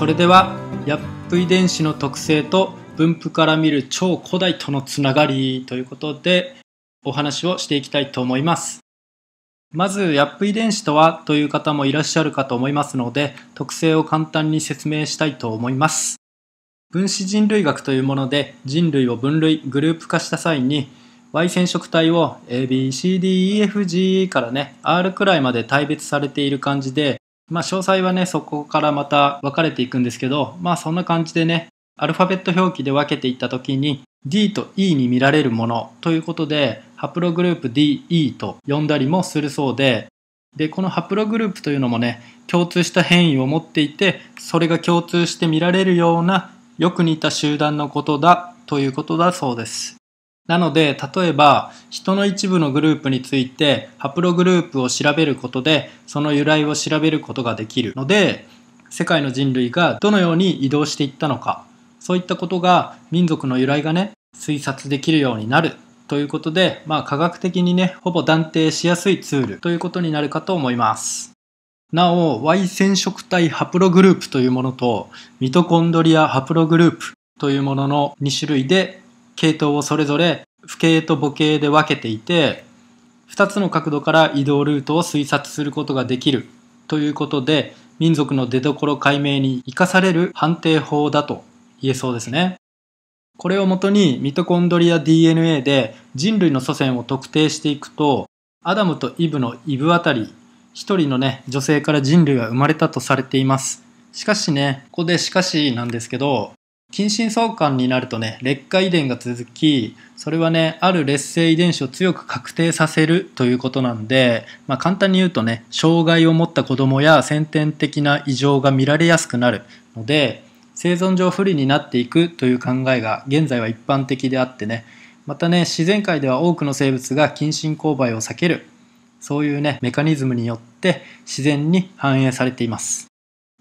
それではヤップ遺伝子の特性と分布から見る超古代とのつながりということでお話をしていきたいと思います。まずヤップ遺伝子とはという方もいらっしゃるかと思いますので特性を簡単に説明したいと思います。分子人類学というもので人類を分類グループ化した際に Y 染色体を ABCDEFG からね R くらいまで大別されている感じでまあ詳細はねそこからまた分かれていくんですけどまあそんな感じでねアルファベット表記で分けていった時に D と E に見られるものということでハプログループ DE と呼んだりもするそうででこのハプログループというのもね共通した変異を持っていてそれが共通して見られるようなよく似た集団のことだということだそうです。なので、例えば、人の一部のグループについて、ハプログループを調べることで、その由来を調べることができるので、世界の人類がどのように移動していったのか、そういったことが民族の由来がね、推察できるようになるということで、まあ科学的にね、ほぼ断定しやすいツールということになるかと思います。なお、Y 染色体ハプログループというものと、ミトコンドリアハプログループというものの2種類で、系統をそれぞれ父系と母系で分けていて、2つの角度から移動ルートを推察することができるということで、民族の出所解明に生かされる判定法だと言えそうですね。これをもとにミトコンドリア DNA で人類の祖先を特定していくと、アダムとイブのイブあたり一人のね、女性から人類は生まれたとされています。しかしね、ここでしかしなんですけど、近親相関になるとね、劣化遺伝が続き、それはね、ある劣性遺伝子を強く確定させるということなんで、まあ簡単に言うとね、障害を持った子供や先天的な異常が見られやすくなるので、生存上不利になっていくという考えが現在は一般的であってね、またね、自然界では多くの生物が近親交配を避けるそういうね、メカニズムによって自然に反映されています。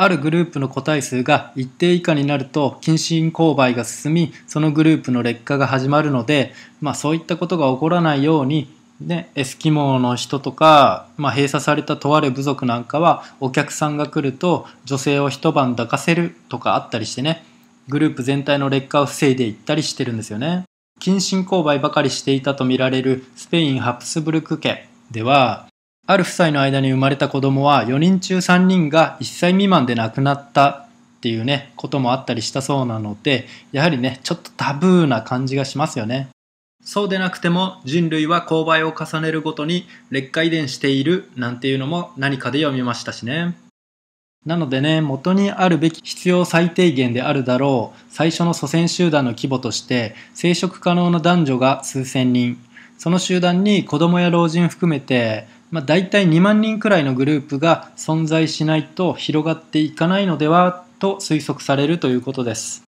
あるグループの個体数が一定以下になると近親交配が進み、そのグループの劣化が始まるので、まあそういったことが起こらないように、ね、エスキモーの人とか、まあ、閉鎖されたとある部族なんかはお客さんが来ると女性を一晩抱かせるとかあったりしてねグループ全体の劣化を防いでいったりしてるんですよね。近親交配ばかりしていたとみられるスペインハプスブルク家では、ある夫妻の間に生まれた子供は4人中3人が1歳未満で亡くなったっていうね、こともあったりしたそうなので、やはりね、ちょっとタブーな感じがしますよね。そうでなくても人類は勾配を重ねるごとに劣化遺伝しているなんていうのも何かで読みましたしね。なのでね、元にあるべき必要最低限であるだろう最初の祖先集団の規模として生殖可能な男女が数千人、その集団に子供や老人含めて、まあ、大体2万人くらいのグループが存在しないと広がっていかないのではと推測されるということです。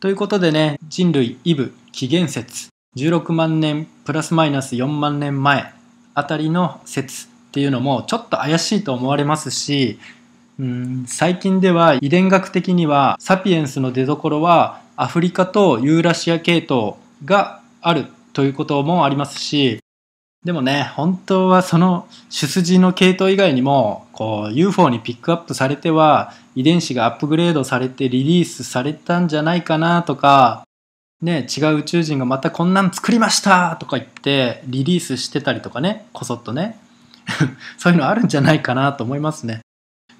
ということでね、人類イブ紀元説16万年プラスマイナス4万年前あたりの説っていうのもちょっと怪しいと思われますし、うん最近では遺伝学的にはサピエンスの出所はアフリカとユーラシア系統があるということもありますし、でもね、本当はその主筋の系統以外にも、こう UFO にピックアップされては遺伝子がアップグレードされてリリースされたんじゃないかなとか、ね、違う宇宙人がまたこんなん作りましたとか言ってリリースしてたりとかね、こそっとね。そういうのあるんじゃないかなと思いますね。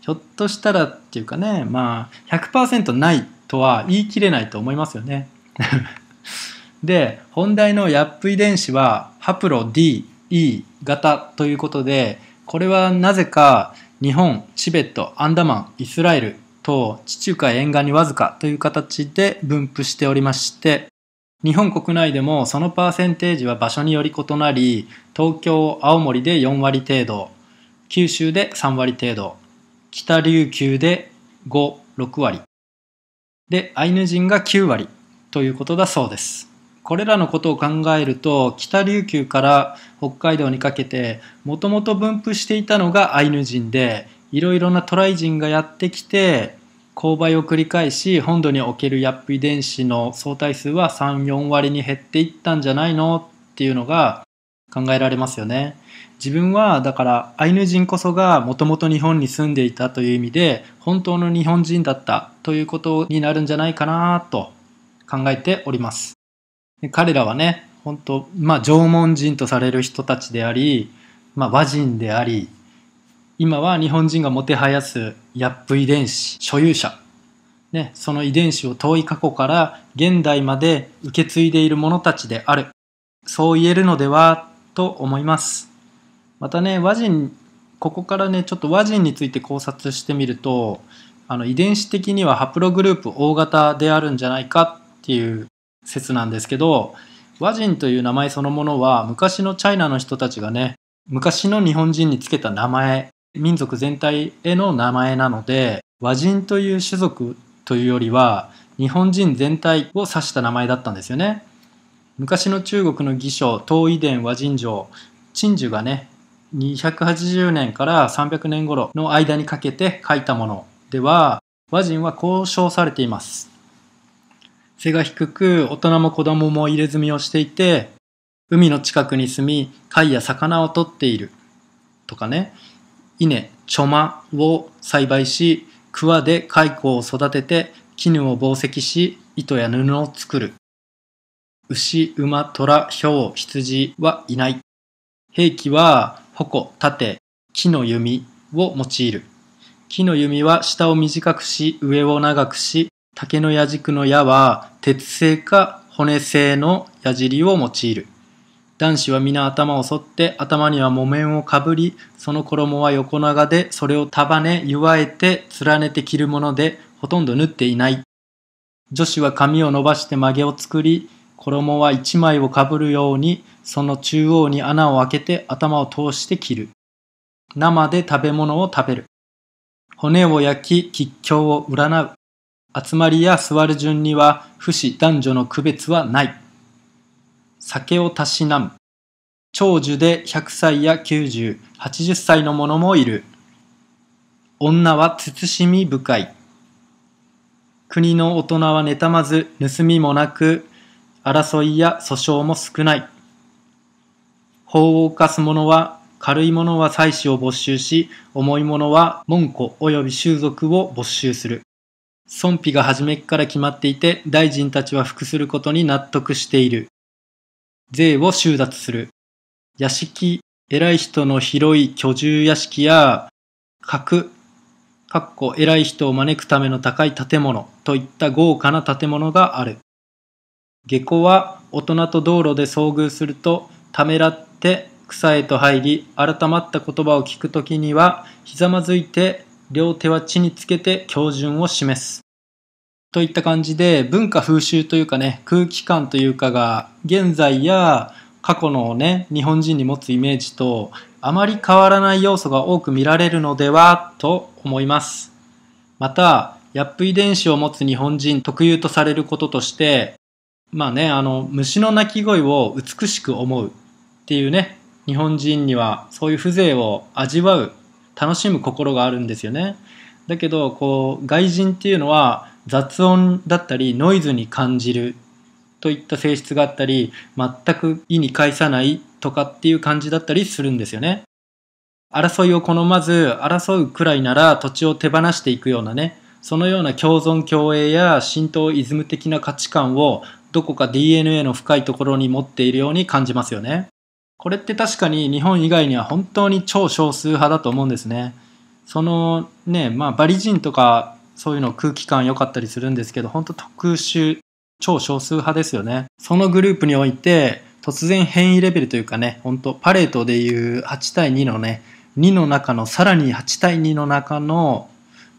ひょっとしたらっていうかね、まあ100%ないとは言い切れないと思いますよね。で本題のヤップ遺伝子はハプロ D E 型ということでこれはなぜか日本チベットアンダマンイスラエルと地中海沿岸にわずかという形で分布しておりまして日本国内でもそのパーセンテージは場所により異なり東京青森で4割程度九州で3割程度北琉球で56割。でアイヌ人が9割ということだそうです。これらのことを考えると北琉球から北海道にかけてもともと分布していたのがアイヌ人でいろいろなトライ人がやってきて勾配を繰り返し本土におけるヤップ遺伝子の相対数は34割に減っていったんじゃないの？っていうのが考えられますよね。自分はだからアイヌ人こそがもともと日本に住んでいたという意味で本当の日本人だったということになるんじゃないかなと考えております。彼らはね、本当まあ縄文人とされる人たちであり、まあ和人であり、今は日本人がもてはやすヤップ遺伝子所有者、ね、その遺伝子を遠い過去から現代まで受け継いでいる者たちである。そう言えるのではと思います。またね、和人、ここからね、ちょっと和人について考察してみると、あの遺伝子的にはハプログループ O 型であるんじゃないかっていう説なんですけど、和人という名前そのものは昔のチャイナの人たちがね、昔の日本人につけた名前、民族全体への名前なので、和人という種族というよりは、日本人全体を指した名前だったんですよね。昔の中国の義書東遺伝和人城陳樹がね280年から300年頃の間にかけて書いたものでは和人はこう称されています背が低く大人も子供も入れ墨をしていて海の近くに住み貝や魚を取っているとかね稲茶間を栽培し桑で蚕を育てて絹を紡績し糸や布を作る牛、馬、虎、ヒョウ、羊はいない。兵器は矛、盾、木の弓を用いる。木の弓は下を短くし、上を長くし、竹の矢軸の矢は鉄製か骨製の矢尻を用いる。男子は皆頭を剃って頭には木綿をかぶり、その衣は横長でそれを束ね、祝えて連ねて着るものでほとんど縫っていない。女子は髪を伸ばして曲げを作り、衣は一枚をかぶるようにその中央に穴を開けて頭を通して切る。生で食べ物を食べる。骨を焼き、吉凶を占う。集まりや座る順には、不死男女の区別はない。酒をたしなむ。長寿で100歳や90、80歳の者もいる。女は慎み深い。国の大人は妬まず、盗みもなく、争いや訴訟も少ない。法を犯す者は軽い者は妻子を没収し、重い者は門戸及び習俗を没収する。損費が初めから決まっていて、大臣たちは服することに納得している。税を収奪する。屋敷、偉い人の広い居住屋敷や、格、かっこ偉い人を招くための高い建物といった豪華な建物がある。下戸は大人と道路で遭遇するとためらって草へと入り改まった言葉を聞くときにはひざまずいて両手は地につけて標準を示す。といった感じで文化風習というかね空気感というかが現在や過去のね日本人に持つイメージとあまり変わらない要素が多く見られるのではと思います。また、ヤップ遺伝子を持つ日本人特有とされることとして、まあね、あの、虫の鳴き声を美しく思うっていうね、日本人にはそういう風情を味わう、楽しむ心があるんですよね。だけど、こう、外人っていうのは雑音だったりノイズに感じるといった性質があったり、全く意に介さないとかっていう感じだったりするんですよね。争いを好まず、争うくらいなら土地を手放していくようなね、そのような共存共栄や浸透イズム的な価値観をどこか DNA の深いところに持っているように感じますよね。これって確かに日本以外には本当に超少数派だと思うんですね。そのね、まあバリ人とかそういうの空気感良かったりするんですけど、本当特殊、超少数派ですよね。そのグループにおいて突然変異レベルというかね、本当パレートでいう8対2のね、2の中のさらに8対2の中の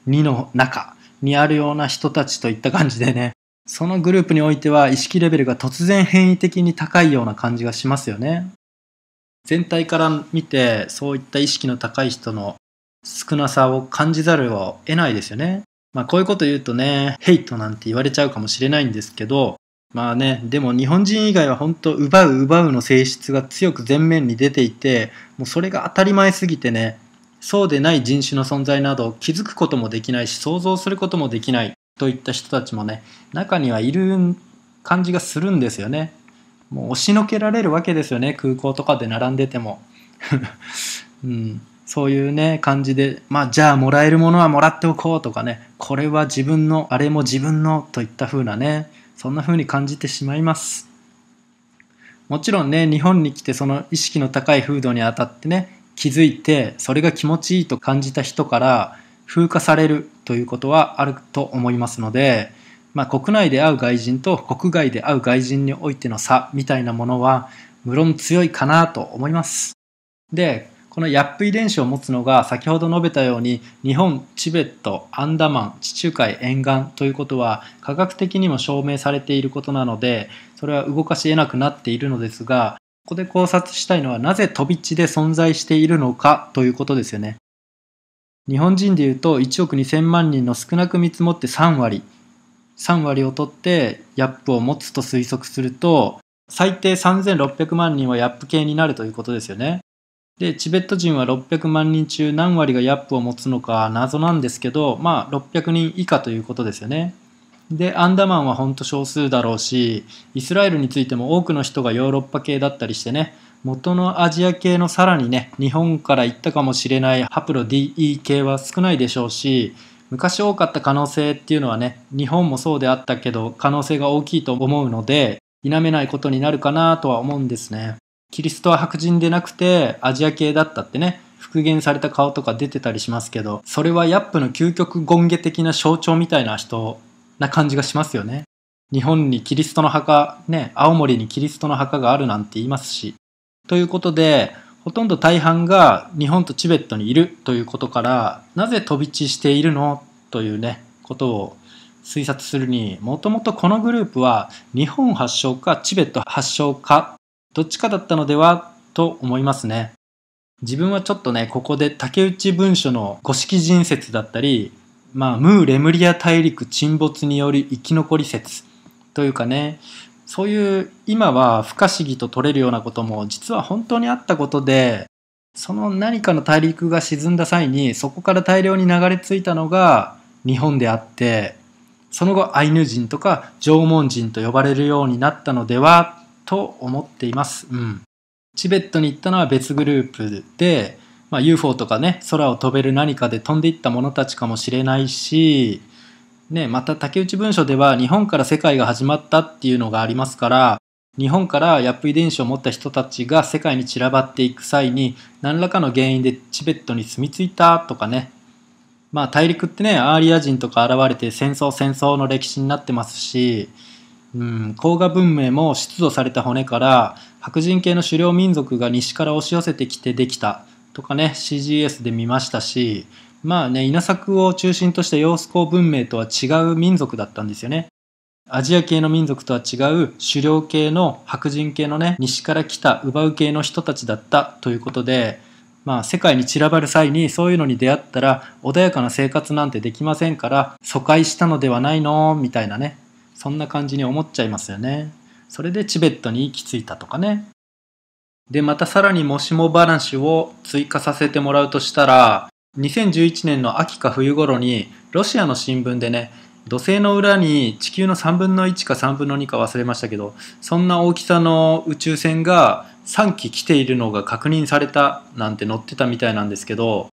2の中にあるような人たちといった感じでね、そのグループにおいては意識レベルが突然変異的に高いような感じがしますよね。全体から見てそういった意識の高い人の少なさを感じざるを得ないですよね。まあこういうこと言うとね、ヘイトなんて言われちゃうかもしれないんですけど、まあね、でも日本人以外は本当奪う奪うの性質が強く前面に出ていて、もうそれが当たり前すぎてね、そうでない人種の存在など気づくこともできないし想像することもできないといった人たちもね中にはいる感じがするんですよね。もう押しのけられるわけですよね空港とかで並んでても、うん、そういうね、感じで、まあ、じゃあもらえるものはもらっておこうとかね、これは自分の、あれも自分のといった風なね、そんな風に感じてしまいます。もちろんね、日本に来てその意識の高い風土にあたってね、気づいて、それが気持ちいいと感じた人から風化されるということはあると思いますので、まあ、国内で会う外人と国外で会う外人においての差みたいなものは無論強いかなと思います。で、このヤップ遺伝子を持つのが先ほど述べたように日本、チベット、アンダマン、地中海沿岸ということは科学的にも証明されていることなのでそれは動かし得なくなっているのですがここで考察したいのはなぜ飛び地で存在しているのかということですよね。日本人でいうと1億2000万人の少なく見積もって3割3割を取ってヤップを持つと推測すると最低3600万人はヤップ系になるということですよね。で、チベット人は600万人中何割がヤップを持つのか謎なんですけど、まあ600人以下ということですよね。で、アンダマンは本当少数だろうし、イスラエルについても多くの人がヨーロッパ系だったりしてね、元のアジア系のさらにね、日本から行ったかもしれないハプロ DE 系は少ないでしょうし、昔多かった可能性っていうのはね、日本もそうであったけど、可能性が大きいと思うので、否めないことになるかなとは思うんですね。キリストは白人でなくてアジア系だったってね、復元された顔とか出てたりしますけど、それはヤップの究極権下的な象徴みたいな人な感じがしますよね。日本にキリストの墓、ね、青森にキリストの墓があるなんて言いますし。ということで、ほとんど大半が日本とチベットにいるということから、なぜ飛び地しているのというね、ことを推察するに、もともとこのグループは日本発祥かチベット発祥かどっちかだったのではと思いますね。自分はちょっとね、ここで竹内文書の五色人説だったり、まあ、ムー・レムリア大陸沈没による生き残り説というかね、そういう今は不可思議と取れるようなことも実は本当にあったことで、その何かの大陸が沈んだ際にそこから大量に流れ着いたのが日本であって、その後アイヌ人とか縄文人と呼ばれるようになったのではと思っています。うん。チベットに行ったのは別グループで、まあ、UFO とかね、空を飛べる何かで飛んでいった者たちかもしれないし、ね、また竹内文書では日本から世界が始まったっていうのがありますから、日本からヤップ遺伝子を持った人たちが世界に散らばっていく際に何らかの原因でチベットに住み着いたとかね。まあ大陸ってね、アーリア人とか現れて戦争戦争の歴史になってますし、うん、黄河文明も出土された骨から白人系の狩猟民族が西から押し寄せてきてできたとかね CGS で見ましたしまあね稲作を中心とした様子文明とは違う民族だったんですよね。アジア系の民族とは違う狩猟系の白人系のね西から来た奪う系の人たちだったということでまあ世界に散らばる際にそういうのに出会ったら穏やかな生活なんてできませんから疎開したのではないのみたいなね。そんな感じに思っちゃいますよね。それでチベットに行き着いたとかね。で、またさらにもしも話を追加させてもらうとしたら、2011年の秋か冬頃にロシアの新聞でね、土星の裏に地球の3分の1か3分の2か忘れましたけど、そんな大きさの宇宙船が3機来ているのが確認されたなんて載ってたみたいなんですけど、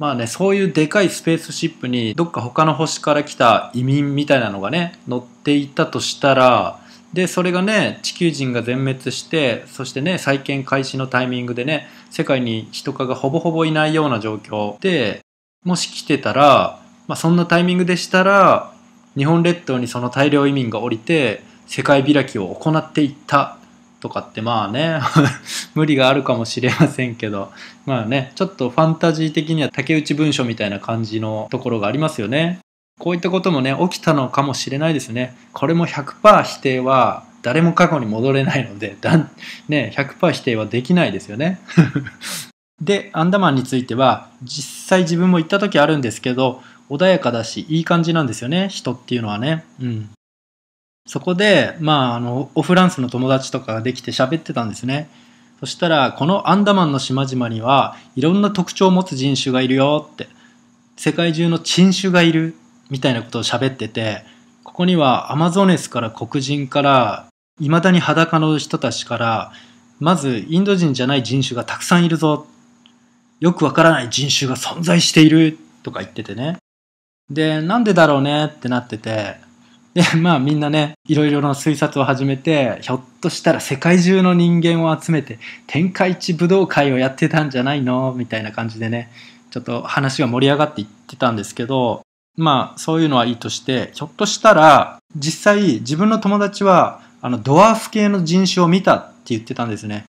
まあね、そういうでかいスペースシップにどっか他の星から来た移民みたいなのがね、乗っていたとしたら、で、それがね、地球人が全滅して、そしてね、再建開始のタイミングでね、世界に人化がほぼほぼいないような状況で、もし来てたら、まあそんなタイミングでしたら、日本列島にその大量移民が降りて、世界開きを行っていった。とかってまあね 無理があるかもしれませんけど。まあねちょっとファンタジー的には竹内文書みたいな感じのところがありますよね。こういったこともね起きたのかもしれないですね。これも100%否定は誰も過去に戻れないのでだ、ね、100%否定はできないですよね。でアンダマンについては実際自分も行った時あるんですけど穏やかだしいい感じなんですよね人っていうのはね。うん。そこで、まあ、あの、オフランスの友達とかができて喋ってたんですね。そしたら、このアンダマンの島々にはいろんな特徴を持つ人種がいるよって、世界中の珍種がいるみたいなことを喋ってて、ここにはアマゾネスから黒人から、未だに裸の人たちから、まずインド人じゃない人種がたくさんいるぞ。よくわからない人種が存在しているとか言っててね。で、なんでだろうねってなってて、で、まあみんなね、いろいろな推察を始めて、ひょっとしたら世界中の人間を集めて、天下一武道会をやってたんじゃないの？みたいな感じでね、ちょっと話が盛り上がっていってたんですけど、まあそういうのはいいとして、ひょっとしたら、実際自分の友達は、あの、ドワーフ系の人種を見たって言ってたんですね。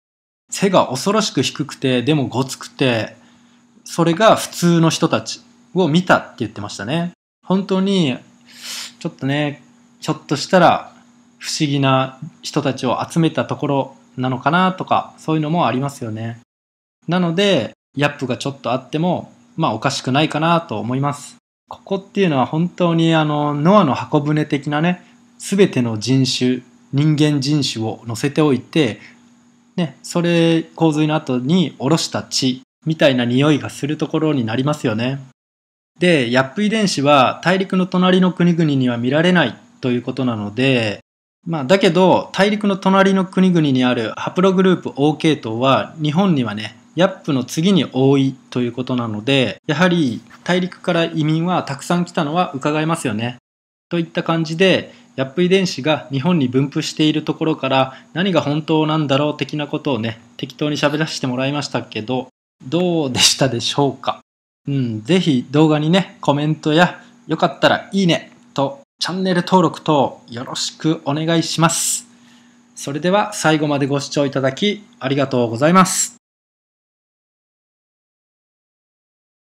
背が恐ろしく低くて、でもごつくて、それが普通の人たちを見たって言ってましたね。本当に、ちょっとね、ひょっとしたら不思議な人たちを集めたところなのかなとか、そういうのもありますよね。なので、ヤップがちょっとあっても、まあおかしくないかなと思います。ここっていうのは本当にあの、ノアの箱舟的なね、すべての人種、人間人種を乗せておいて、ね、それ洪水の後に下ろした血みたいな匂いがするところになりますよね。で、ヤップ遺伝子は大陸の隣の国々には見られないということなので、まあ、だけど、大陸の隣の国々にあるハプログループ O 系統は、日本にはね、ヤップの次に多いということなので、やはり大陸から移民はたくさん来たのは伺えますよね。といった感じで、ヤップ遺伝子が日本に分布しているところから何が本当なんだろう的なことをね、適当に喋らせてもらいましたけど、どうでしたでしょうかうん、ぜひ動画にね、コメントや、よかったらいいねとチャンネル登録等よろしくお願いします。それでは最後までご視聴いただきありがとうございます。